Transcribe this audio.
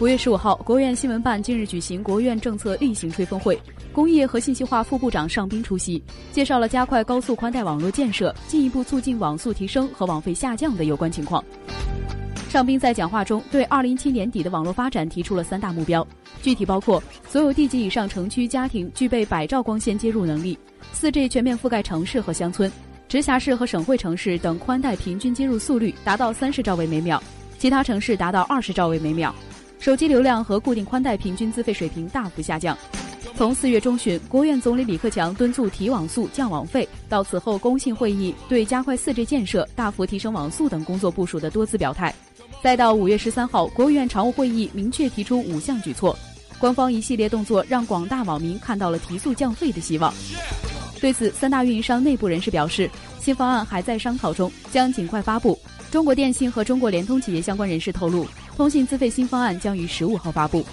五月十五号，国务院新闻办近日举行国务院政策例行吹风会，工业和信息化副部长尚斌出席，介绍了加快高速宽带网络建设、进一步促进网速提升和网费下降的有关情况。尚斌在讲话中对二零一七年底的网络发展提出了三大目标，具体包括：所有地级以上城区家庭具备百兆光纤接入能力，四 G 全面覆盖城市和乡村，直辖市和省会城市等宽带平均接入速率达到三十兆位每秒，其他城市达到二十兆位每秒。手机流量和固定宽带平均资费水平大幅下降。从四月中旬，国务院总理李克强敦促提网速、降网费，到此后工信会议对加快四 G 建设、大幅提升网速等工作部署的多次表态，再到五月十三号，国务院常务会议明确提出五项举措，官方一系列动作让广大网民看到了提速降费的希望。对此，三大运营商内部人士表示，新方案还在商讨中，将尽快发布。中国电信和中国联通企业相关人士透露。通信资费新方案将于十五号发布。